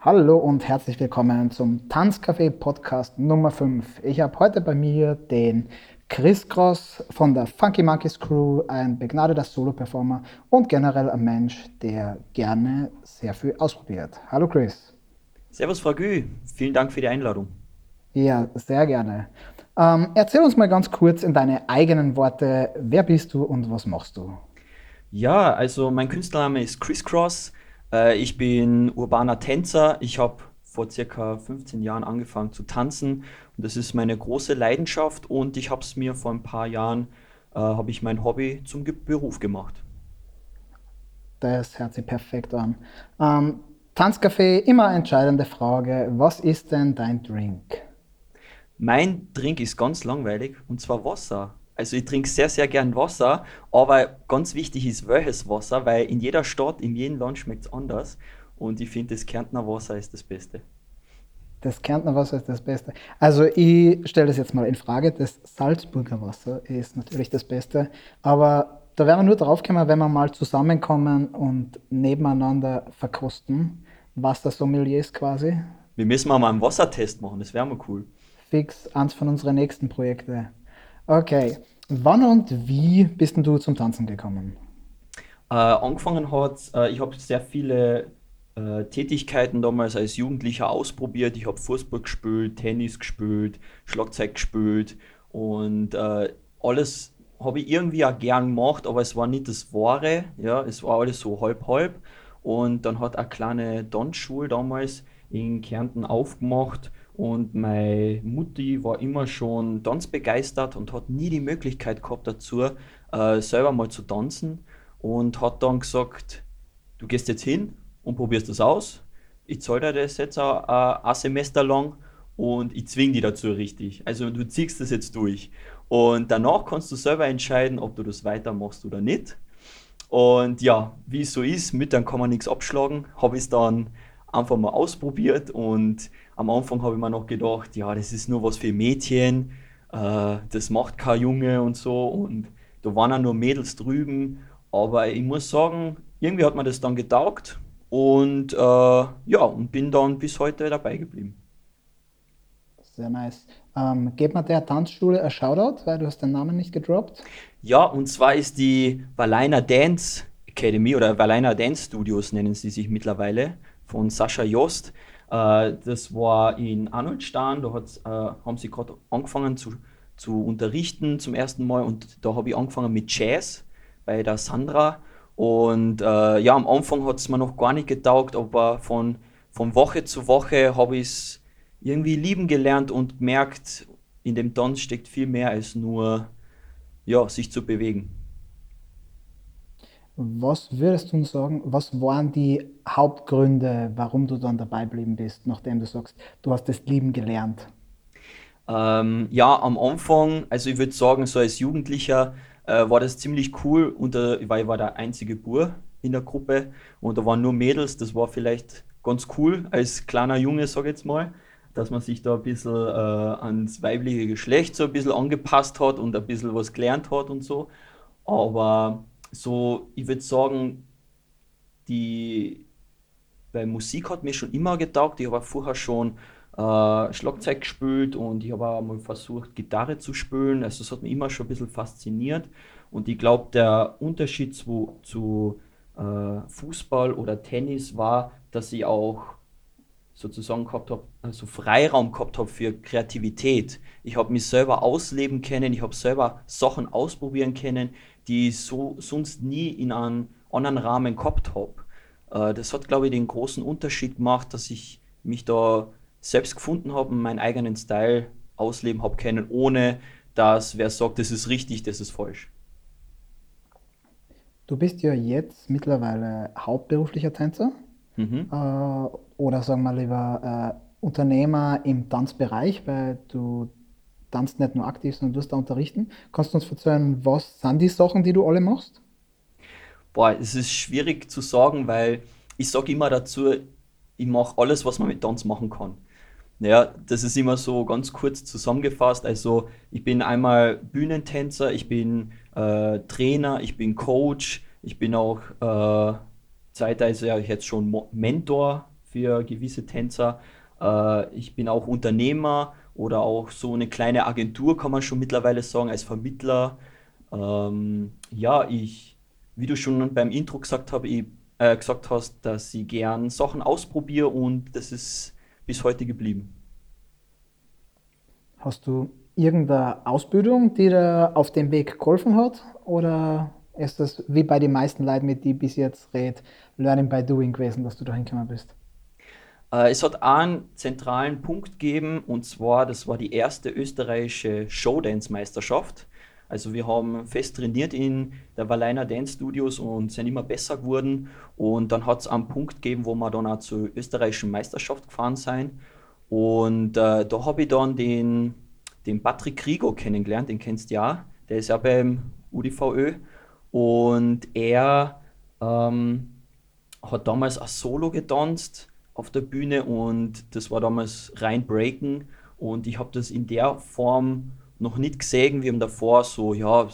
Hallo und herzlich willkommen zum Tanzcafé Podcast Nummer 5. Ich habe heute bei mir den Chris Cross von der Funky Monkeys Crew, ein begnadeter Solo-Performer und generell ein Mensch, der gerne sehr viel ausprobiert. Hallo Chris. Servus Frau Gü, vielen Dank für die Einladung. Ja, sehr gerne. Ähm, erzähl uns mal ganz kurz in deine eigenen Worte, wer bist du und was machst du? Ja, also mein Künstlername ist Chris Cross. Äh, ich bin urbaner Tänzer. Ich habe vor circa 15 Jahren angefangen zu tanzen und das ist meine große Leidenschaft und ich habe es mir vor ein paar Jahren, äh, habe ich mein Hobby zum Beruf gemacht. Das hört sich perfekt an. Ähm, Tanzcafé, immer entscheidende Frage. Was ist denn dein Drink? Mein Drink ist ganz langweilig und zwar Wasser. Also ich trinke sehr, sehr gern Wasser, aber ganz wichtig ist welches Wasser, weil in jeder Stadt, in jedem Land schmeckt es anders. Und ich finde, das Kärntner Wasser ist das Beste. Das Kärntner Wasser ist das Beste. Also ich stelle das jetzt mal in Frage. Das Salzburger Wasser ist natürlich das Beste. Aber da werden wir nur drauf kommen, wenn wir mal zusammenkommen und nebeneinander verkosten, was das Sommelier ist quasi. Wir müssen mal einen Wassertest machen, das wäre mal cool. Fix, eins von unseren nächsten Projekten. Okay. Wann und wie bist denn du zum Tanzen gekommen? Äh, angefangen hat, äh, ich habe sehr viele äh, Tätigkeiten damals als Jugendlicher ausprobiert. Ich habe Fußball gespielt, Tennis gespielt, Schlagzeug gespielt und äh, alles habe ich irgendwie auch gern gemacht, aber es war nicht das Wahre. Ja, es war alles so halb halb. Und dann hat eine kleine Tanzschule damals in Kärnten aufgemacht und meine Mutti war immer schon tanzbegeistert und hat nie die Möglichkeit gehabt dazu, äh, selber mal zu tanzen. Und hat dann gesagt, du gehst jetzt hin und probierst das aus. Ich zahle dir das jetzt ein, ein Semester lang und ich zwinge dich dazu richtig. Also du ziehst das jetzt durch. Und danach kannst du selber entscheiden, ob du das weitermachst oder nicht. Und ja, wie es so ist, mit dann kann man nichts abschlagen, habe ich es dann einfach mal ausprobiert und am Anfang habe ich mir noch gedacht, ja, das ist nur was für Mädchen, äh, das macht kein Junge und so und da waren auch nur Mädels drüben, aber ich muss sagen, irgendwie hat mir das dann getaugt und äh, ja, und bin dann bis heute dabei geblieben. Sehr nice. Ähm, gebt mir der Tanzschule ein Shoutout, weil du hast den Namen nicht gedroppt. Ja, und zwar ist die Valina Dance Academy oder Valina Dance Studios nennen sie sich mittlerweile von Sascha Jost. Äh, das war in Arnoldstein, da äh, haben sie gerade angefangen zu, zu unterrichten zum ersten Mal und da habe ich angefangen mit Jazz bei der Sandra. Und äh, ja, am Anfang hat es mir noch gar nicht getaugt, aber von, von Woche zu Woche habe ich es irgendwie lieben gelernt und merkt, in dem Tanz steckt viel mehr als nur ja, sich zu bewegen. Was würdest du sagen, was waren die Hauptgründe, warum du dann dabei geblieben bist, nachdem du sagst, du hast das Lieben gelernt? Ähm, ja, am Anfang, also ich würde sagen, so als Jugendlicher äh, war das ziemlich cool, unter, weil ich war der einzige Bur in der Gruppe und da waren nur Mädels, das war vielleicht ganz cool als kleiner Junge, sag ich jetzt mal, dass man sich da ein bisschen äh, ans weibliche Geschlecht so ein bisschen angepasst hat und ein bisschen was gelernt hat und so. Aber so, ich würde sagen, die bei Musik hat mir schon immer getaugt. Ich habe vorher schon äh, Schlagzeug gespielt und ich habe auch mal versucht, Gitarre zu spielen. Also es hat mich immer schon ein bisschen fasziniert. Und ich glaube, der Unterschied zu, zu äh, Fußball oder Tennis war, dass ich auch sozusagen gehabt habe, also Freiraum gehabt habe für Kreativität. Ich habe mich selber ausleben können, ich habe selber Sachen ausprobieren können, die ich so sonst nie in einem anderen Rahmen gehabt habe. Äh, das hat, glaube ich, den großen Unterschied gemacht, dass ich mich da selbst gefunden habe und meinen eigenen Style ausleben habe können, ohne dass wer sagt, das ist richtig, das ist falsch. Du bist ja jetzt mittlerweile hauptberuflicher Tänzer mhm. äh, oder sagen wir lieber äh, Unternehmer im Tanzbereich, weil du tanzt nicht nur aktiv, sondern du wirst da unterrichten. Kannst du uns erzählen, was sind die Sachen, die du alle machst? Boah, es ist schwierig zu sagen, weil ich sage immer dazu, ich mache alles, was man mit Tanz machen kann. Ja, das ist immer so ganz kurz zusammengefasst. Also ich bin einmal Bühnentänzer, ich bin äh, Trainer, ich bin Coach, ich bin auch äh, zeitweise ja jetzt schon Mentor für gewisse Tänzer. Äh, ich bin auch Unternehmer oder auch so eine kleine Agentur, kann man schon mittlerweile sagen, als Vermittler. Ähm, ja, ich, wie du schon beim Intro gesagt, hab, ich, äh, gesagt hast, dass ich gern Sachen ausprobiere und das ist bis heute geblieben. Hast du irgendeine Ausbildung, die dir auf dem Weg geholfen hat? Oder ist das wie bei den meisten Leuten, mit ich bis jetzt rede, Learning by Doing gewesen, dass du da hingekommen bist? Äh, es hat einen zentralen Punkt gegeben und zwar, das war die erste österreichische Showdance-Meisterschaft. Also wir haben fest trainiert in der Walliner Dance Studios und sind immer besser geworden. Und dann hat es einen Punkt gegeben, wo wir dann auch zur österreichischen Meisterschaft gefahren sind. Und äh, da habe ich dann den, den Patrick Krigo kennengelernt, den kennst du ja. Der ist ja beim UDVÖ. Und er ähm, hat damals ein Solo getanzt auf der Bühne und das war damals rein Breaken. Und ich habe das in der Form noch nicht gesehen. Wir haben davor so, ja,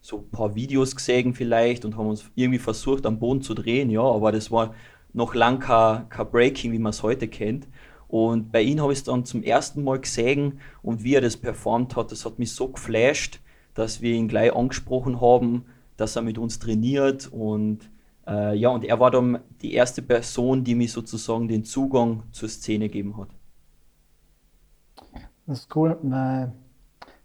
so ein paar Videos gesehen vielleicht und haben uns irgendwie versucht, am Boden zu drehen, ja, aber das war noch lang kein, kein Breaking, wie man es heute kennt. Und bei ihm habe ich es dann zum ersten Mal gesehen und wie er das performt hat, das hat mich so geflasht, dass wir ihn gleich angesprochen haben, dass er mit uns trainiert und äh, ja, und er war dann die erste Person, die mir sozusagen den Zugang zur Szene gegeben hat. Das ist cool, weil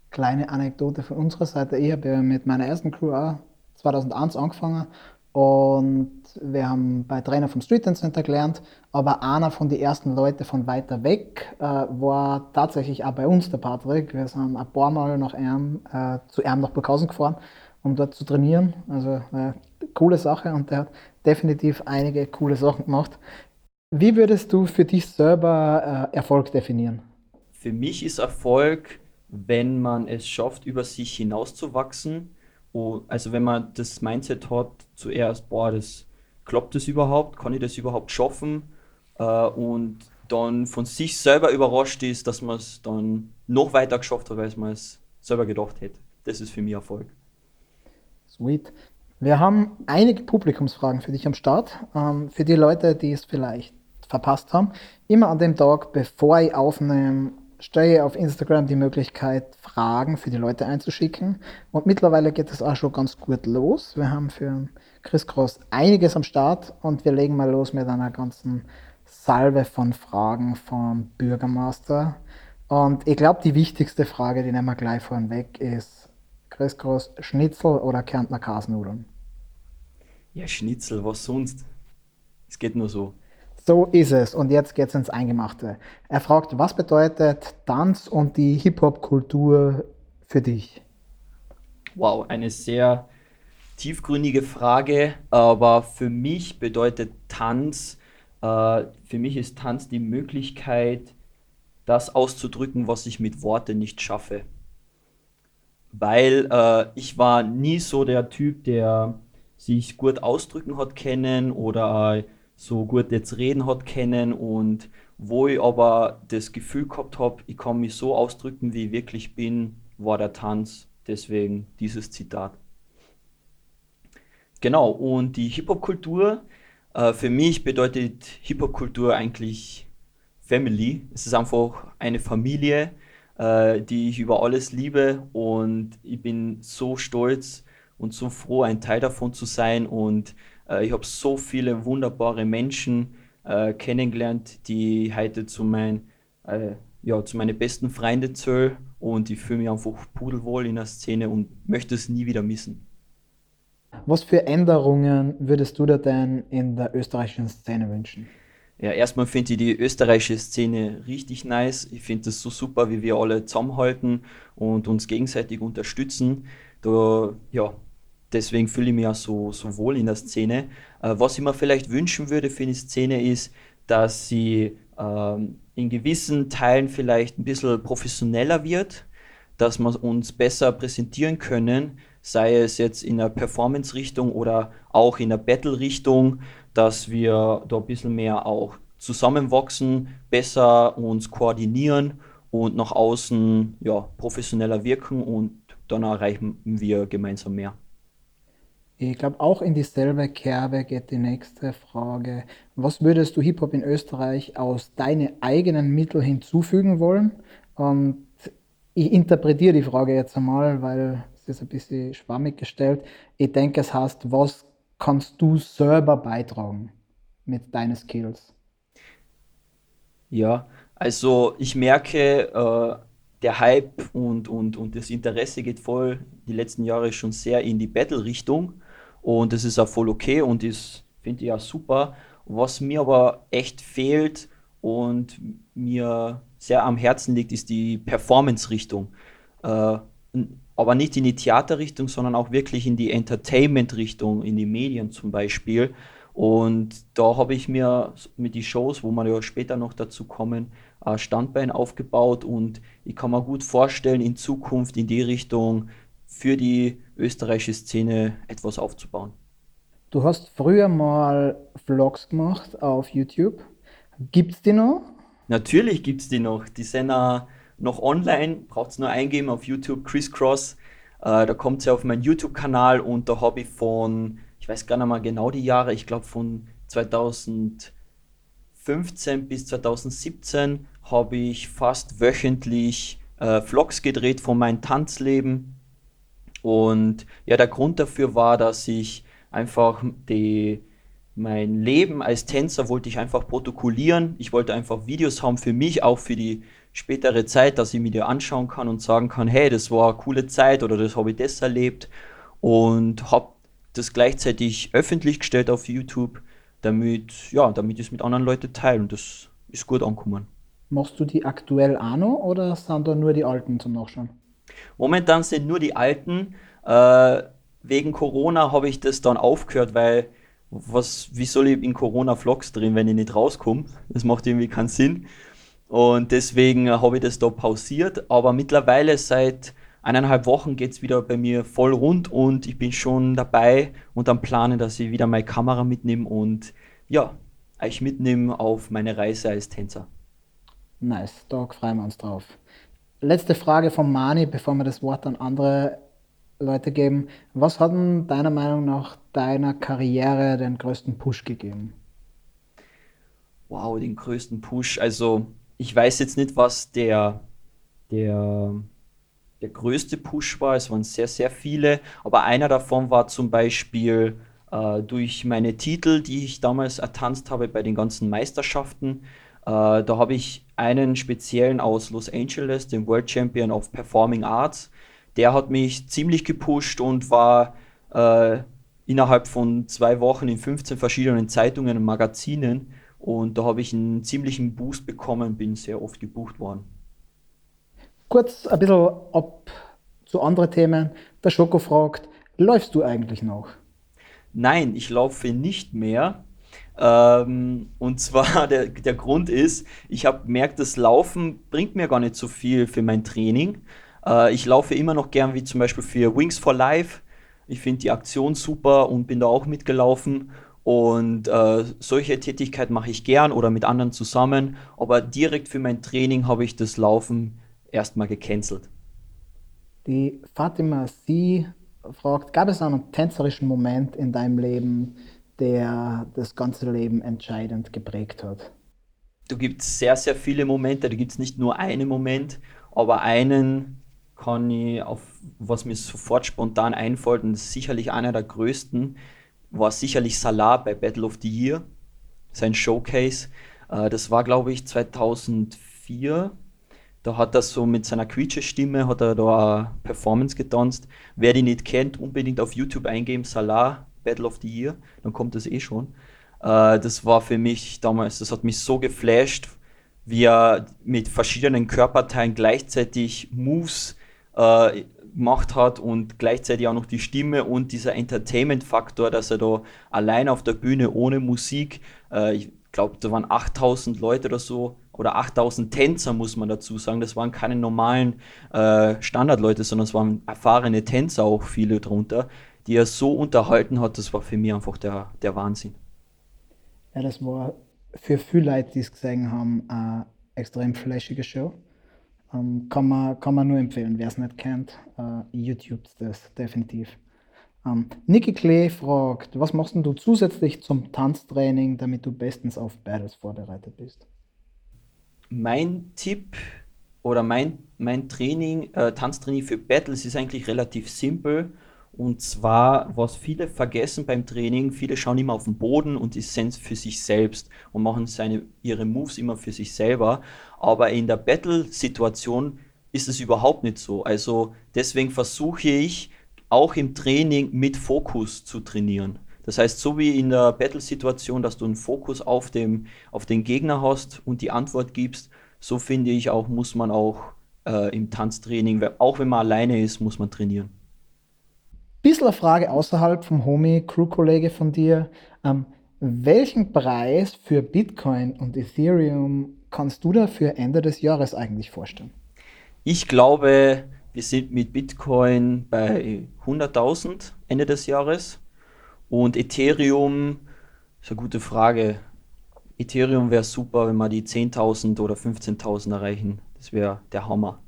kleine Anekdote von unserer Seite. Ich habe ja mit meiner ersten Crew auch 2001 angefangen und wir haben bei Trainer vom Street Dance Center gelernt, aber einer von den ersten Leuten von weiter weg äh, war tatsächlich auch bei uns der Patrick. Wir sind ein paar Mal nach Erm, äh, zu Erm nach Burghausen gefahren, um dort zu trainieren. Also äh, coole Sache und der hat definitiv einige coole Sachen gemacht. Wie würdest du für dich selber äh, Erfolg definieren? Für mich ist Erfolg, wenn man es schafft, über sich hinauszuwachsen. Also wenn man das Mindset hat, zuerst, boah, das klappt das überhaupt, kann ich das überhaupt schaffen? Äh, und dann von sich selber überrascht ist, dass man es dann noch weiter geschafft hat, als man es selber gedacht hätte. Das ist für mich Erfolg. Sweet. Wir haben einige Publikumsfragen für dich am Start. Ähm, für die Leute, die es vielleicht verpasst haben. Immer an dem Tag, bevor ich aufnehme, stelle auf Instagram die Möglichkeit, Fragen für die Leute einzuschicken. Und mittlerweile geht es auch schon ganz gut los. Wir haben für Chris Cross einiges am Start und wir legen mal los mit einer ganzen Salve von Fragen vom Bürgermeister. Und ich glaube, die wichtigste Frage, die nehmen wir gleich vorweg, ist Chris Cross, Schnitzel oder Kärntner Kasnudeln? Ja, Schnitzel, was sonst? Es geht nur so. So ist es. Und jetzt geht es ins Eingemachte. Er fragt, was bedeutet Tanz und die Hip-Hop-Kultur für dich? Wow, eine sehr tiefgründige Frage. Aber für mich bedeutet Tanz, äh, für mich ist Tanz die Möglichkeit, das auszudrücken, was ich mit Worten nicht schaffe. Weil äh, ich war nie so der Typ, der sich gut ausdrücken hat kennen oder so gut jetzt reden hat kennen und wo ich aber das Gefühl gehabt habe, ich kann mich so ausdrücken, wie ich wirklich bin, war der Tanz. Deswegen dieses Zitat. Genau, und die Hip-Hop-Kultur, äh, für mich bedeutet Hip-Hop-Kultur eigentlich Family. Es ist einfach eine Familie, äh, die ich über alles liebe und ich bin so stolz und so froh, ein Teil davon zu sein und äh, ich habe so viele wunderbare Menschen äh, kennengelernt, die heute zu, mein, äh, ja, zu meinen besten Freunden zählen und ich fühle mich einfach pudelwohl in der Szene und möchte es nie wieder missen. Was für Änderungen würdest du dir denn in der österreichischen Szene wünschen? Ja, erstmal finde ich die österreichische Szene richtig nice. Ich finde es so super, wie wir alle zusammenhalten und uns gegenseitig unterstützen. Da, ja, deswegen fühle ich mich auch so, so wohl in der Szene. Äh, was ich mir vielleicht wünschen würde für die Szene ist, dass sie ähm, in gewissen Teilen vielleicht ein bisschen professioneller wird, dass wir uns besser präsentieren können, sei es jetzt in der Performance-Richtung oder auch in der Battle-Richtung, dass wir da ein bisschen mehr auch zusammenwachsen, besser uns koordinieren und nach außen ja, professioneller wirken und dann erreichen wir gemeinsam mehr. Ich glaube, auch in dieselbe Kerbe geht die nächste Frage. Was würdest du Hip-Hop in Österreich aus deinen eigenen Mitteln hinzufügen wollen? Und ich interpretiere die Frage jetzt einmal, weil es ist ein bisschen schwammig gestellt. Ich denke, es heißt, was kannst du selber beitragen mit deinen Skills? Ja, also ich merke, äh, der Hype und, und, und das Interesse geht voll die letzten Jahre schon sehr in die Battle-Richtung und das ist auch voll okay und ist, finde ich auch super. Was mir aber echt fehlt und mir sehr am Herzen liegt, ist die Performance-Richtung. Äh, aber nicht in die Theaterrichtung, sondern auch wirklich in die Entertainment-Richtung, in die Medien zum Beispiel. Und da habe ich mir mit den Shows, wo wir ja später noch dazu kommen, ein Standbein aufgebaut und ich kann mir gut vorstellen, in Zukunft in die Richtung für die österreichische Szene etwas aufzubauen. Du hast früher mal Vlogs gemacht auf YouTube. Gibt es die noch? Natürlich gibt es die noch. Die sind uh, noch online. Braucht es nur eingeben auf YouTube Crisscross. Uh, da kommt sie auf meinen YouTube-Kanal und da habe ich von, ich weiß gar nicht mal genau die Jahre, ich glaube von 2015 bis 2017 habe ich fast wöchentlich äh, Vlogs gedreht von meinem Tanzleben. Und ja, der Grund dafür war, dass ich einfach die, mein Leben als Tänzer wollte ich einfach protokollieren. Ich wollte einfach Videos haben für mich, auch für die spätere Zeit, dass ich mir die anschauen kann und sagen kann, hey, das war eine coole Zeit oder das habe ich das erlebt. Und habe das gleichzeitig öffentlich gestellt auf YouTube, damit, ja, damit ich es mit anderen Leuten teile. Und das ist gut angekommen. Machst du die aktuell auch noch oder sind da nur die alten zum Nachschauen? Momentan sind nur die alten. Äh, wegen Corona habe ich das dann aufgehört, weil was, wie soll ich in Corona-Vlogs drehen, wenn ich nicht rauskomme? Das macht irgendwie keinen Sinn. Und deswegen habe ich das da pausiert. Aber mittlerweile seit eineinhalb Wochen geht es wieder bei mir voll rund und ich bin schon dabei und am Planen, dass ich wieder meine Kamera mitnehme und ja, euch mitnehme auf meine Reise als Tänzer. Nice, da freuen wir uns drauf. Letzte Frage von Mani, bevor wir das Wort an andere Leute geben. Was hat denn deiner Meinung nach deiner Karriere den größten Push gegeben? Wow, den größten Push. Also ich weiß jetzt nicht, was der, der, der größte Push war. Es waren sehr, sehr viele. Aber einer davon war zum Beispiel äh, durch meine Titel, die ich damals ertanzt habe bei den ganzen Meisterschaften. Äh, da habe ich einen speziellen aus Los Angeles, den World Champion of Performing Arts. Der hat mich ziemlich gepusht und war äh, innerhalb von zwei Wochen in 15 verschiedenen Zeitungen und Magazinen. Und da habe ich einen ziemlichen Boost bekommen, bin sehr oft gebucht worden. Kurz ein bisschen ab zu anderen Themen. Der Schoko fragt, läufst du eigentlich noch? Nein, ich laufe nicht mehr. Ähm, und zwar der, der Grund ist, ich habe gemerkt, das Laufen bringt mir gar nicht so viel für mein Training. Äh, ich laufe immer noch gern, wie zum Beispiel für Wings for Life. Ich finde die Aktion super und bin da auch mitgelaufen. Und äh, solche Tätigkeiten mache ich gern oder mit anderen zusammen. Aber direkt für mein Training habe ich das Laufen erstmal gecancelt. Die Fatima, sie fragt, gab es einen tänzerischen Moment in deinem Leben, der das ganze Leben entscheidend geprägt hat? Da gibt es sehr, sehr viele Momente. Da gibt es nicht nur einen Moment, aber einen kann ich auf was mir sofort spontan einfällt und sicherlich einer der größten, war sicherlich Salah bei Battle of the Year, sein Showcase. Äh, das war, glaube ich, 2004. Da hat er so mit seiner Quietsche-Stimme hat er da eine Performance getanzt. Wer die nicht kennt, unbedingt auf YouTube eingeben, Salah Battle of the Year, dann kommt das eh schon. Äh, das war für mich damals, das hat mich so geflasht, wie er mit verschiedenen Körperteilen gleichzeitig Moves äh, gemacht hat und gleichzeitig auch noch die Stimme und dieser Entertainment-Faktor, dass er da allein auf der Bühne ohne Musik, äh, ich glaube, da waren 8000 Leute oder so, oder 8000 Tänzer, muss man dazu sagen. Das waren keine normalen äh, Standardleute, sondern es waren erfahrene Tänzer auch viele drunter, die er so unterhalten hat, das war für mich einfach der, der Wahnsinn. Ja, das war für viele Leute, die es gesehen haben, eine extrem flashige Show. Ähm, kann, man, kann man nur empfehlen, wer es nicht kennt, äh, YouTube das definitiv. Ähm, Niki Klee fragt, was machst du zusätzlich zum Tanztraining, damit du bestens auf Battles vorbereitet bist? Mein Tipp oder mein, mein Training, äh, Tanztraining für Battles ist eigentlich relativ simpel. Und zwar, was viele vergessen beim Training, viele schauen immer auf den Boden und die sind für sich selbst und machen seine, ihre Moves immer für sich selber. Aber in der Battle-Situation ist es überhaupt nicht so. Also deswegen versuche ich auch im Training mit Fokus zu trainieren. Das heißt, so wie in der Battle-Situation, dass du einen Fokus auf, dem, auf den Gegner hast und die Antwort gibst, so finde ich auch, muss man auch äh, im Tanztraining, auch wenn man alleine ist, muss man trainieren. Bisschen eine Frage außerhalb vom Homie, Crew-Kollege von dir. Ähm, welchen Preis für Bitcoin und Ethereum kannst du da für Ende des Jahres eigentlich vorstellen? Ich glaube, wir sind mit Bitcoin bei 100.000 Ende des Jahres und Ethereum ist eine gute Frage. Ethereum wäre super, wenn wir die 10.000 oder 15.000 erreichen. Das wäre der Hammer.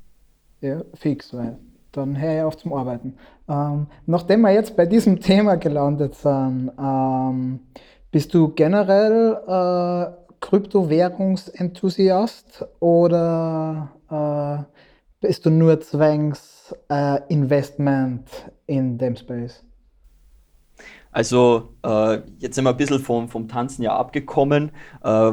Ja, fix, weil dann höre ich auf zum Arbeiten. Ähm, nachdem wir jetzt bei diesem Thema gelandet sind, ähm, bist du generell äh, Kryptowährungsenthusiast oder äh, bist du nur zwängs äh, Investment in dem Space? Also äh, jetzt sind wir ein bisschen vom, vom Tanzen ja abgekommen. Äh,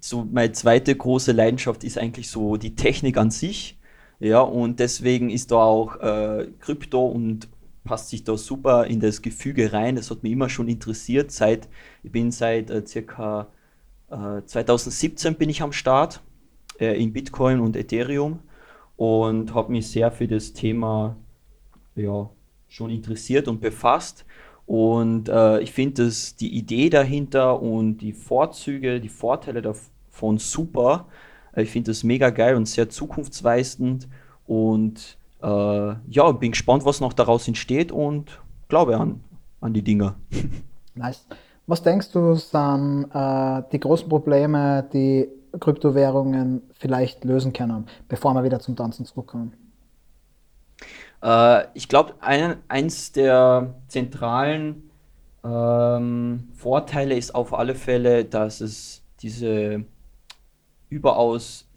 so meine zweite große Leidenschaft ist eigentlich so die Technik an sich. Ja, und deswegen ist da auch äh, Krypto und passt sich da super in das Gefüge rein. Das hat mich immer schon interessiert. Seit, ich bin seit äh, circa äh, 2017 bin ich am Start äh, in Bitcoin und Ethereum und habe mich sehr für das Thema ja, schon interessiert und befasst. Und äh, ich finde die Idee dahinter und die Vorzüge, die Vorteile davon super. Ich finde das mega geil und sehr zukunftsweisend und äh, ja, bin gespannt, was noch daraus entsteht und glaube an, an die Dinger. Nice. Was denkst du, sind äh, die großen Probleme, die Kryptowährungen vielleicht lösen können, bevor wir wieder zum Tanzen zurückkommen? Äh, ich glaube, ein, eins der zentralen ähm, Vorteile ist auf alle Fälle, dass es diese überaus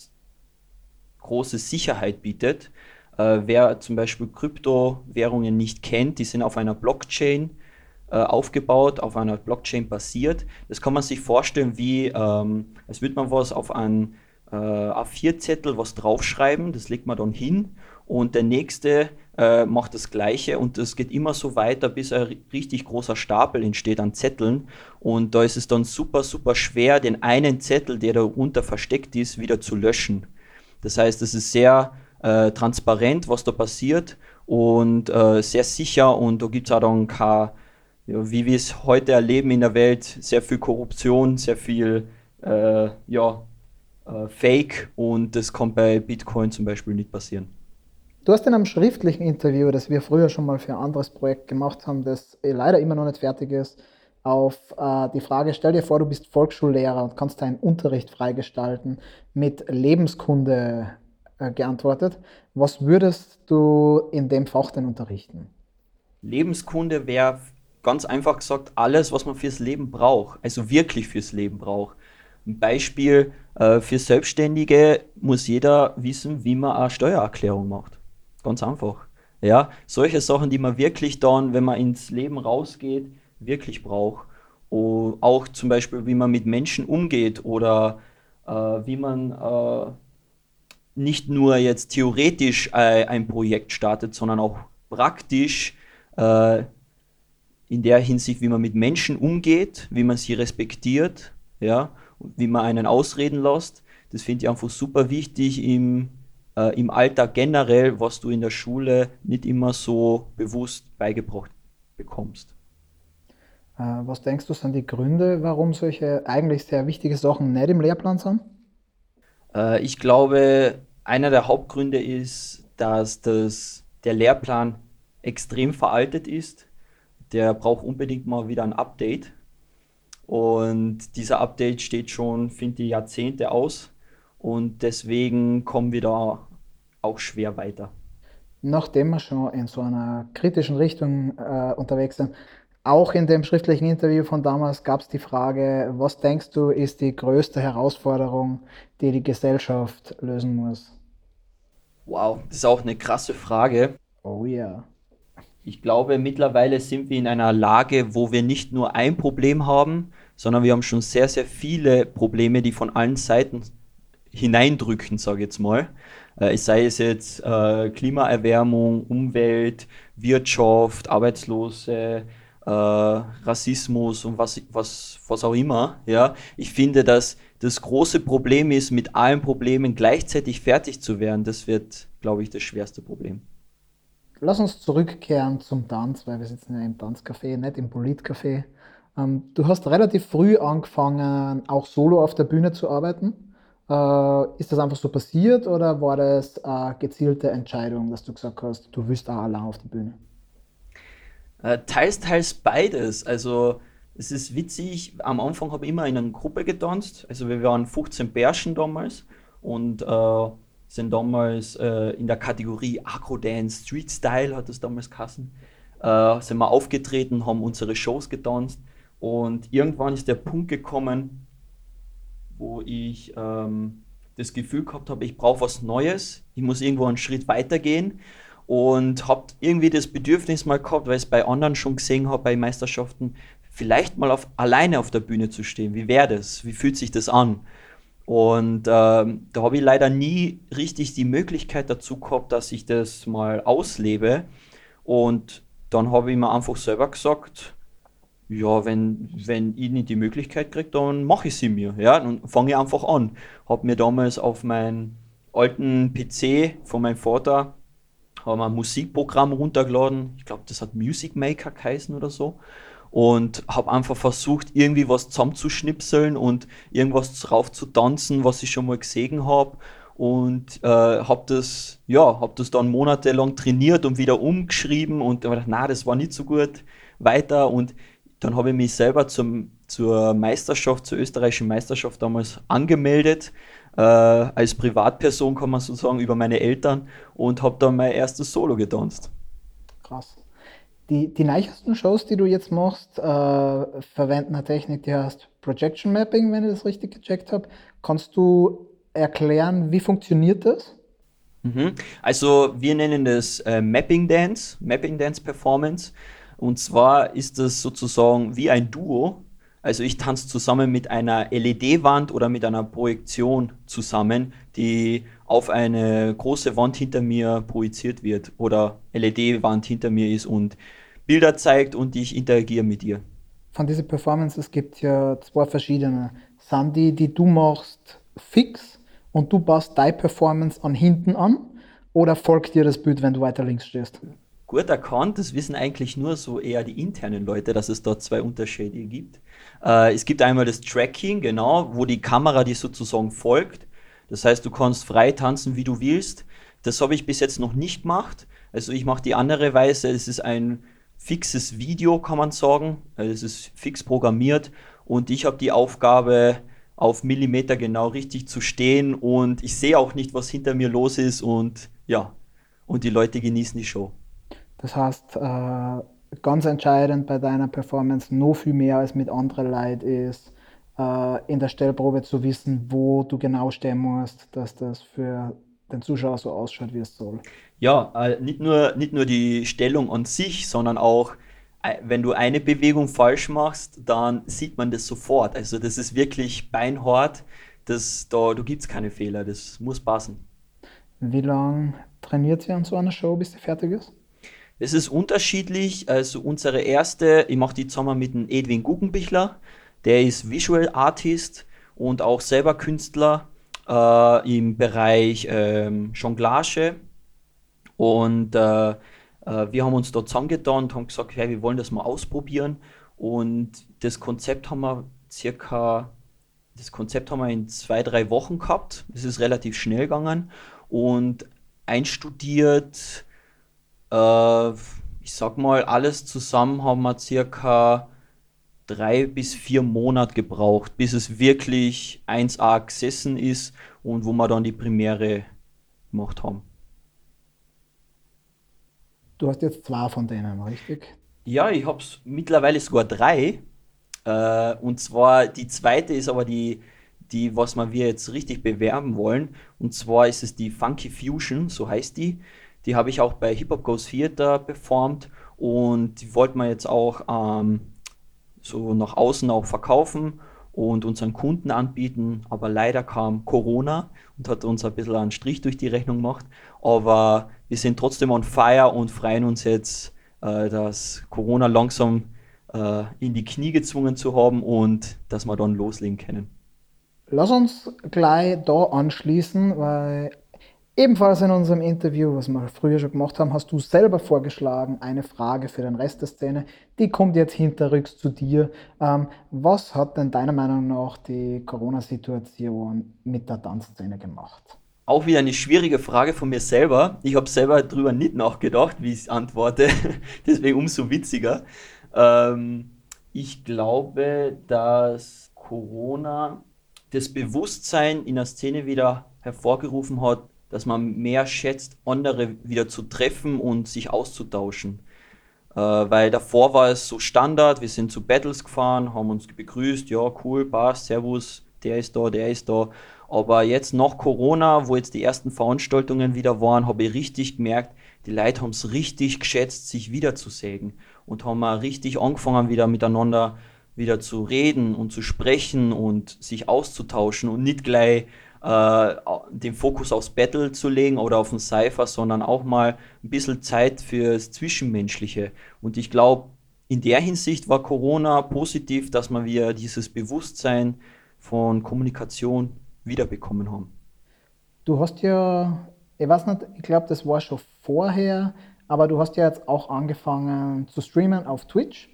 große Sicherheit bietet. Äh, wer zum Beispiel Kryptowährungen nicht kennt, die sind auf einer Blockchain äh, aufgebaut, auf einer Blockchain basiert. Das kann man sich vorstellen, wie ähm, als würde man was auf einen äh, A4-Zettel was draufschreiben, das legt man dann hin und der nächste äh, macht das gleiche und das geht immer so weiter, bis ein richtig großer Stapel entsteht an Zetteln und da ist es dann super, super schwer, den einen Zettel, der darunter versteckt ist, wieder zu löschen. Das heißt, es ist sehr äh, transparent, was da passiert und äh, sehr sicher und da gibt es auch dann kein, ja, wie wir es heute erleben in der Welt, sehr viel Korruption, sehr viel äh, ja, äh, Fake und das kann bei Bitcoin zum Beispiel nicht passieren. Du hast in einem schriftlichen Interview, das wir früher schon mal für ein anderes Projekt gemacht haben, das leider immer noch nicht fertig ist, auf äh, die Frage, stell dir vor, du bist Volksschullehrer und kannst deinen Unterricht freigestalten, mit Lebenskunde äh, geantwortet. Was würdest du in dem Fach denn unterrichten? Lebenskunde wäre ganz einfach gesagt alles, was man fürs Leben braucht, also wirklich fürs Leben braucht. Ein Beispiel äh, für Selbstständige muss jeder wissen, wie man eine Steuererklärung macht. Ganz einfach. Ja, solche Sachen, die man wirklich dann, wenn man ins Leben rausgeht, wirklich braucht. Und auch zum Beispiel, wie man mit Menschen umgeht oder äh, wie man äh, nicht nur jetzt theoretisch äh, ein Projekt startet, sondern auch praktisch äh, in der Hinsicht, wie man mit Menschen umgeht, wie man sie respektiert, ja, wie man einen ausreden lässt. Das finde ich einfach super wichtig im äh, im Alltag generell, was du in der Schule nicht immer so bewusst beigebracht bekommst. Äh, was denkst du, sind die Gründe, warum solche eigentlich sehr wichtige Sachen nicht im Lehrplan sind? Äh, ich glaube, einer der Hauptgründe ist, dass das, der Lehrplan extrem veraltet ist. Der braucht unbedingt mal wieder ein Update. Und dieser Update steht schon, finde ich, Jahrzehnte aus. Und deswegen kommen wir da auch schwer weiter. Nachdem wir schon in so einer kritischen Richtung äh, unterwegs sind, auch in dem schriftlichen Interview von damals gab es die Frage, was denkst du, ist die größte Herausforderung, die die Gesellschaft lösen muss? Wow, das ist auch eine krasse Frage. Oh ja. Ich glaube, mittlerweile sind wir in einer Lage, wo wir nicht nur ein Problem haben, sondern wir haben schon sehr, sehr viele Probleme, die von allen Seiten hineindrücken, sage ich jetzt mal. Äh, sei es jetzt äh, Klimaerwärmung, Umwelt, Wirtschaft, Arbeitslose, äh, Rassismus und was, was, was auch immer. Ja? Ich finde, dass das große Problem ist, mit allen Problemen gleichzeitig fertig zu werden. Das wird, glaube ich, das schwerste Problem. Lass uns zurückkehren zum Tanz, weil wir sitzen ja im Tanzcafé, nicht im Politcafé. Ähm, du hast relativ früh angefangen, auch solo auf der Bühne zu arbeiten. Äh, ist das einfach so passiert oder war das eine gezielte Entscheidung, dass du gesagt hast, du willst auch allein auf die Bühne? Äh, teils, teils beides. Also es ist witzig, am Anfang habe ich immer in einer Gruppe getanzt. Also wir waren 15 Bärschen damals und äh, sind damals äh, in der Kategorie Agro Dance, Street Style hat es damals geheißen. Äh, sind wir aufgetreten, haben unsere Shows getanzt und irgendwann ist der Punkt gekommen, wo ich ähm, das Gefühl gehabt habe, ich brauche was Neues, ich muss irgendwo einen Schritt weitergehen und habe irgendwie das Bedürfnis mal gehabt, weil ich es bei anderen schon gesehen habe, bei Meisterschaften, vielleicht mal auf, alleine auf der Bühne zu stehen. Wie wäre das? Wie fühlt sich das an? Und ähm, da habe ich leider nie richtig die Möglichkeit dazu gehabt, dass ich das mal auslebe. Und dann habe ich mir einfach selber gesagt, ja, wenn, wenn ich nicht die Möglichkeit kriege, dann mache ich sie mir. Ja, dann fange ich einfach an. Habe mir damals auf meinen alten PC von meinem Vater haben ein Musikprogramm runtergeladen. Ich glaube, das hat Music Maker geheißen oder so. Und habe einfach versucht, irgendwie was zusammenzuschnipseln und irgendwas drauf zu tanzen, was ich schon mal gesehen habe. Und äh, habe das, ja, habe das dann monatelang trainiert und wieder umgeschrieben und habe gedacht, na, das war nicht so gut. Weiter und dann habe ich mich selber zum, zur Meisterschaft, zur österreichischen Meisterschaft damals angemeldet, äh, als Privatperson kann man sozusagen über meine Eltern und habe dann mein erstes Solo getanzt. Krass. Die, die neuesten Shows, die du jetzt machst, äh, verwenden eine Technik, die heißt Projection Mapping, wenn ich das richtig gecheckt habe. Kannst du erklären, wie funktioniert das? Mhm. Also wir nennen das äh, Mapping Dance, Mapping Dance Performance. Und zwar ist das sozusagen wie ein Duo. Also ich tanze zusammen mit einer LED-Wand oder mit einer Projektion zusammen, die auf eine große Wand hinter mir projiziert wird oder LED-Wand hinter mir ist und Bilder zeigt und ich interagiere mit ihr. Von diesen Performances gibt es ja zwei verschiedene. Die, die du machst, fix und du baust deine Performance an hinten an oder folgt dir das Bild, wenn du weiter links stehst? Gut erkannt. Das wissen eigentlich nur so eher die internen Leute, dass es dort zwei Unterschiede gibt. Äh, es gibt einmal das Tracking, genau, wo die Kamera dir sozusagen folgt. Das heißt, du kannst frei tanzen, wie du willst. Das habe ich bis jetzt noch nicht gemacht. Also ich mache die andere Weise. Es ist ein fixes Video, kann man sagen. Also es ist fix programmiert und ich habe die Aufgabe, auf Millimeter genau richtig zu stehen und ich sehe auch nicht, was hinter mir los ist und ja, und die Leute genießen die Show. Das heißt, äh, ganz entscheidend bei deiner Performance, noch viel mehr als mit anderen Leuten ist, äh, in der Stellprobe zu wissen, wo du genau stehen musst, dass das für den Zuschauer so ausschaut, wie es soll. Ja, äh, nicht, nur, nicht nur die Stellung an sich, sondern auch, wenn du eine Bewegung falsch machst, dann sieht man das sofort. Also das ist wirklich beinhart. Das, da da gibt es keine Fehler, das muss passen. Wie lange trainiert sie an so einer Show, bis sie fertig ist? Es ist unterschiedlich. Also unsere erste, ich mache die zusammen mit dem Edwin Guggenbichler. Der ist Visual Artist und auch selber Künstler äh, im Bereich ähm, Jonglage. Und äh, äh, wir haben uns dort zusammengetan und haben gesagt, hey, wir wollen das mal ausprobieren. Und das Konzept haben wir circa, das Konzept haben wir in zwei, drei Wochen gehabt. Es ist relativ schnell gegangen und einstudiert äh, ich sag mal, alles zusammen haben wir circa drei bis vier Monate gebraucht, bis es wirklich 1A gesessen ist und wo wir dann die Premiere gemacht haben. du hast jetzt zwei von denen, richtig? Ja, ich habe mittlerweile sogar drei. Äh, und zwar die zweite ist aber die, die, was wir jetzt richtig bewerben wollen. Und zwar ist es die Funky Fusion, so heißt die. Die habe ich auch bei Hip Hop Goes Theater performt und die wollten wir jetzt auch ähm, so nach außen auch verkaufen und unseren Kunden anbieten. Aber leider kam Corona und hat uns ein bisschen einen Strich durch die Rechnung gemacht. Aber wir sind trotzdem on fire und freuen uns jetzt, äh, dass Corona langsam äh, in die Knie gezwungen zu haben und dass wir dann loslegen können. Lass uns gleich da anschließen, weil Ebenfalls in unserem Interview, was wir früher schon gemacht haben, hast du selber vorgeschlagen, eine Frage für den Rest der Szene. Die kommt jetzt hinterrücks zu dir. Ähm, was hat denn deiner Meinung nach die Corona-Situation mit der Tanzszene gemacht? Auch wieder eine schwierige Frage von mir selber. Ich habe selber darüber nicht nachgedacht, wie ich antworte. Deswegen umso witziger. Ähm, ich glaube, dass Corona das Bewusstsein in der Szene wieder hervorgerufen hat, dass man mehr schätzt, andere wieder zu treffen und sich auszutauschen. Äh, weil davor war es so Standard, wir sind zu Battles gefahren, haben uns begrüßt, ja cool, passt, servus, der ist da, der ist da. Aber jetzt nach Corona, wo jetzt die ersten Veranstaltungen wieder waren, habe ich richtig gemerkt, die Leute haben es richtig geschätzt, sich wiederzusägen und haben mal richtig angefangen, wieder miteinander wieder zu reden und zu sprechen und sich auszutauschen und nicht gleich äh, den Fokus aufs Battle zu legen oder auf den Cypher, sondern auch mal ein bisschen Zeit fürs Zwischenmenschliche. Und ich glaube, in der Hinsicht war Corona positiv, dass wir wieder dieses Bewusstsein von Kommunikation wiederbekommen haben. Du hast ja, ich weiß nicht, ich glaube, das war schon vorher, aber du hast ja jetzt auch angefangen zu streamen auf Twitch.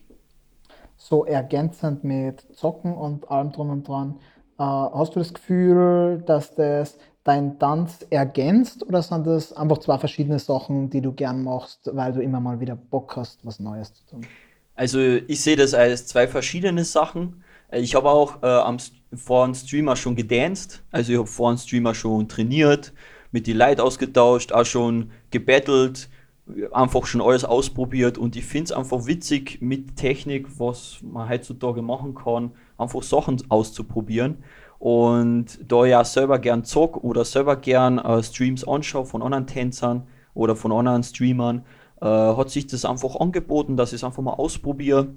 So ergänzend mit Zocken und allem drum und dran. Äh, hast du das Gefühl, dass das dein Tanz ergänzt oder sind das einfach zwei verschiedene Sachen, die du gern machst, weil du immer mal wieder Bock hast, was Neues zu tun? Also ich sehe das als zwei verschiedene Sachen. Ich habe auch äh, am, vor einem Streamer schon gedanced, also ich habe vor einem Streamer schon trainiert, mit die Leute ausgetauscht, auch schon gebettelt, einfach schon alles ausprobiert und ich finde es einfach witzig mit Technik, was man heutzutage machen kann, einfach Sachen auszuprobieren. Und da auch selber gern zock oder selber gern äh, Streams anschaue von anderen Tänzern oder von anderen Streamern, äh, hat sich das einfach angeboten, dass ich es einfach mal ausprobiere.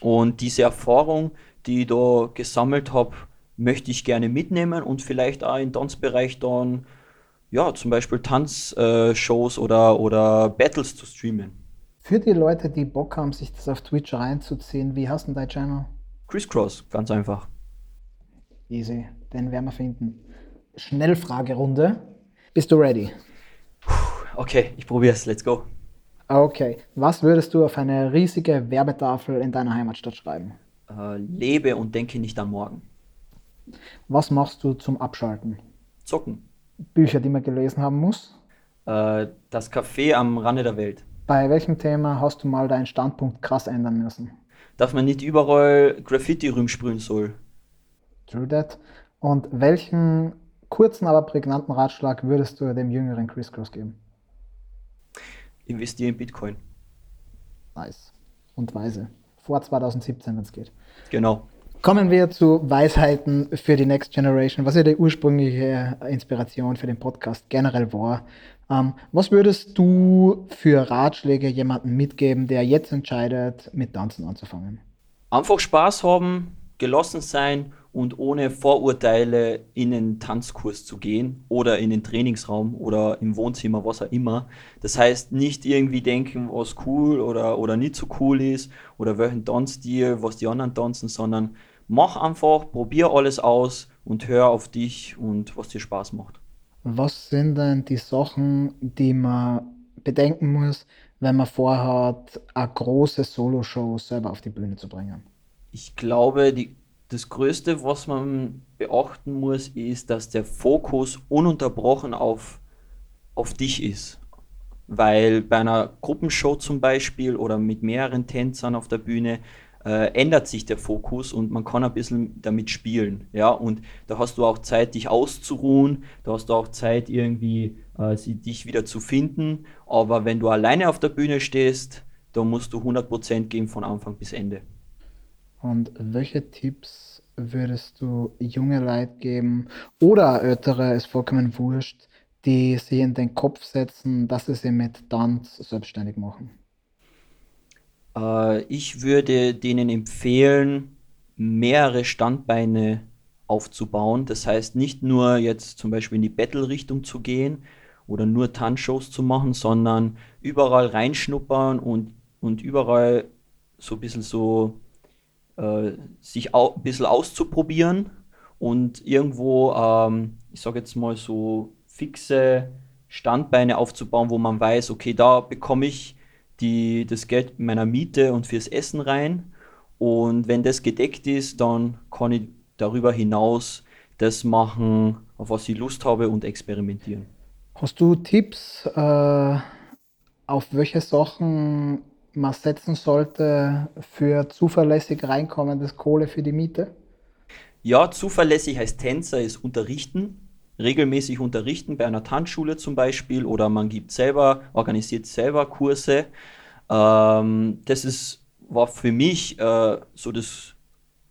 Und diese Erfahrung, die ich da gesammelt habe, möchte ich gerne mitnehmen und vielleicht auch im Tanzbereich dann, ja, zum Beispiel Tanzshows äh, oder, oder Battles zu streamen. Für die Leute, die Bock haben, sich das auf Twitch reinzuziehen, wie hast du dein Channel? Crisscross, ganz einfach. Easy, den werden wir finden. Schnellfragerunde. Bist du ready? Okay, ich probiere es. Let's go. Okay. Was würdest du auf eine riesige Werbetafel in deiner Heimatstadt schreiben? Äh, lebe und denke nicht an morgen. Was machst du zum Abschalten? Zocken. Bücher, die man gelesen haben muss? Äh, das Café am Rande der Welt. Bei welchem Thema hast du mal deinen Standpunkt krass ändern müssen? Dass man nicht überall Graffiti rumsprühen soll. True that. Und welchen kurzen, aber prägnanten Ratschlag würdest du dem jüngeren Chris Cross geben? Investiere in Bitcoin. Nice. Und weise. Vor 2017, wenn es geht. Genau. Kommen wir zu Weisheiten für die Next Generation, was ja die ursprüngliche Inspiration für den Podcast generell war. Ähm, was würdest du für Ratschläge jemandem mitgeben, der jetzt entscheidet, mit Tanzen anzufangen? Einfach Spaß haben, gelassen sein und ohne Vorurteile in den Tanzkurs zu gehen oder in den Trainingsraum oder im Wohnzimmer, was auch immer. Das heißt, nicht irgendwie denken, was cool oder, oder nicht so cool ist oder welchen Tanzstil, was die anderen tanzen, sondern mach einfach, probier alles aus und hör auf dich und was dir Spaß macht. Was sind denn die Sachen, die man bedenken muss, wenn man vorhat, eine große Soloshow selber auf die Bühne zu bringen? Ich glaube, die, das Größte, was man beachten muss, ist, dass der Fokus ununterbrochen auf, auf dich ist. Weil bei einer Gruppenshow zum Beispiel oder mit mehreren Tänzern auf der Bühne äh, ändert sich der Fokus und man kann ein bisschen damit spielen. Ja, und da hast du auch Zeit, dich auszuruhen, da hast du auch Zeit, irgendwie äh, dich wieder zu finden. Aber wenn du alleine auf der Bühne stehst, da musst du 100% geben von Anfang bis Ende. Und welche Tipps würdest du junge Leute geben oder ältere, ist vollkommen wurscht, die sich in den Kopf setzen, dass sie sich mit Tanz selbstständig machen? Äh, ich würde denen empfehlen, mehrere Standbeine aufzubauen. Das heißt, nicht nur jetzt zum Beispiel in die Battle-Richtung zu gehen oder nur Tanzshows zu machen, sondern überall reinschnuppern und, und überall so ein bisschen so äh, sich au ein bisschen auszuprobieren und irgendwo, ähm, ich sage jetzt mal so fixe Standbeine aufzubauen, wo man weiß, okay, da bekomme ich die, das Geld meiner Miete und fürs Essen rein. Und wenn das gedeckt ist, dann kann ich darüber hinaus das machen, auf was ich Lust habe und experimentieren. Hast du Tipps, äh, auf welche Sachen man setzen sollte für zuverlässig reinkommendes Kohle für die Miete? Ja, zuverlässig heißt Tänzer ist unterrichten, regelmäßig unterrichten bei einer Tanzschule zum Beispiel oder man gibt selber, organisiert selber Kurse. Ähm, das ist, war für mich äh, so das,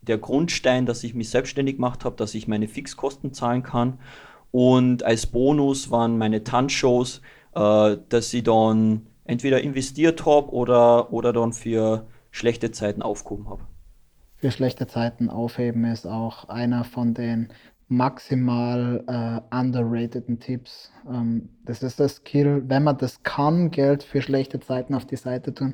der Grundstein, dass ich mich selbstständig gemacht habe, dass ich meine Fixkosten zahlen kann. Und als Bonus waren meine Tanzshows, äh, dass ich dann entweder investiert habe oder, oder dann für schlechte Zeiten aufgehoben habe. Für schlechte Zeiten aufheben ist auch einer von den maximal äh, underrateden Tipps. Ähm, das ist das Skill, wenn man das kann, Geld für schlechte Zeiten auf die Seite tun.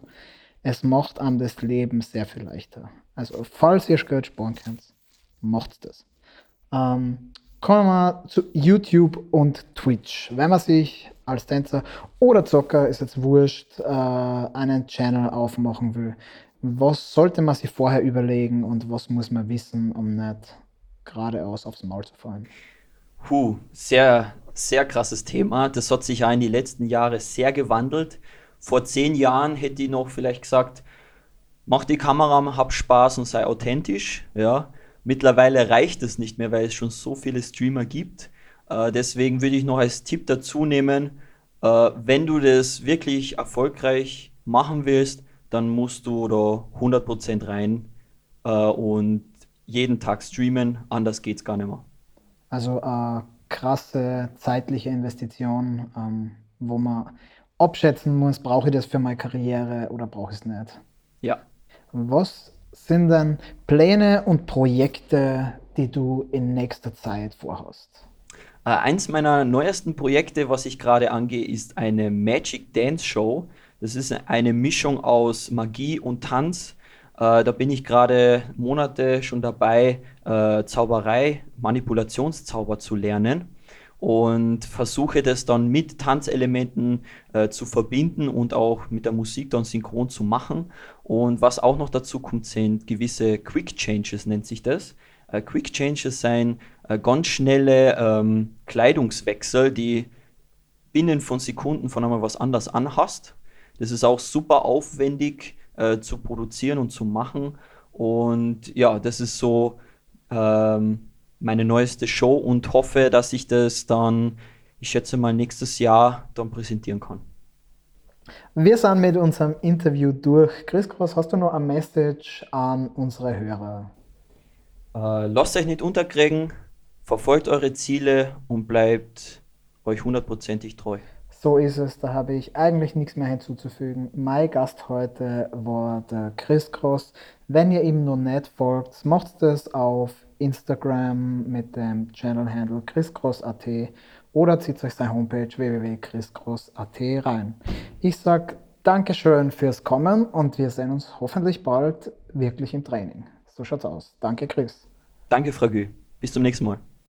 Es macht einem das Leben sehr viel leichter. Also, falls ihr Geld sparen könnt, macht das. Ähm, kommen wir zu YouTube und Twitch. Wenn man sich als Tänzer oder Zocker, ist jetzt wurscht, äh, einen Channel aufmachen will, was sollte man sich vorher überlegen und was muss man wissen, um nicht geradeaus aufs Maul zu fallen? Puh, sehr, sehr krasses Thema. Das hat sich ja in den letzten Jahren sehr gewandelt. Vor zehn Jahren hätte ich noch vielleicht gesagt, mach die Kamera, hab Spaß und sei authentisch. Ja. Mittlerweile reicht es nicht mehr, weil es schon so viele Streamer gibt. Äh, deswegen würde ich noch als Tipp dazu nehmen, äh, wenn du das wirklich erfolgreich machen willst, dann musst du da 100% rein äh, und jeden Tag streamen, anders geht es gar nicht mehr. Also äh, krasse zeitliche Investition, ähm, wo man abschätzen muss, brauche ich das für meine Karriere oder brauche ich es nicht. Ja. Was sind denn Pläne und Projekte, die du in nächster Zeit vorhast? Äh, eins meiner neuesten Projekte, was ich gerade angehe, ist eine Magic Dance Show. Das ist eine Mischung aus Magie und Tanz. Äh, da bin ich gerade Monate schon dabei, äh, Zauberei, Manipulationszauber zu lernen und versuche das dann mit Tanzelementen äh, zu verbinden und auch mit der Musik dann synchron zu machen. Und was auch noch dazu kommt, sind gewisse Quick Changes, nennt sich das. Äh, Quick Changes sind äh, ganz schnelle ähm, Kleidungswechsel, die binnen von Sekunden von einmal was anders anhast. Das ist auch super aufwendig äh, zu produzieren und zu machen. Und ja, das ist so ähm, meine neueste Show und hoffe, dass ich das dann, ich schätze mal, nächstes Jahr dann präsentieren kann. Wir sind mit unserem Interview durch. Chris Cross, hast du noch ein Message an unsere Hörer? Äh, lasst euch nicht unterkriegen, verfolgt eure Ziele und bleibt euch hundertprozentig treu. So ist es, da habe ich eigentlich nichts mehr hinzuzufügen. Mein Gast heute war der Chris Cross. Wenn ihr ihm noch nicht folgt, macht es auf Instagram mit dem Channel-Handle chriscross.at oder zieht euch seine Homepage www.chriscross.at rein. Ich sage Dankeschön fürs Kommen und wir sehen uns hoffentlich bald wirklich im Training. So schaut's aus. Danke, Chris. Danke, Frau Gü. Bis zum nächsten Mal.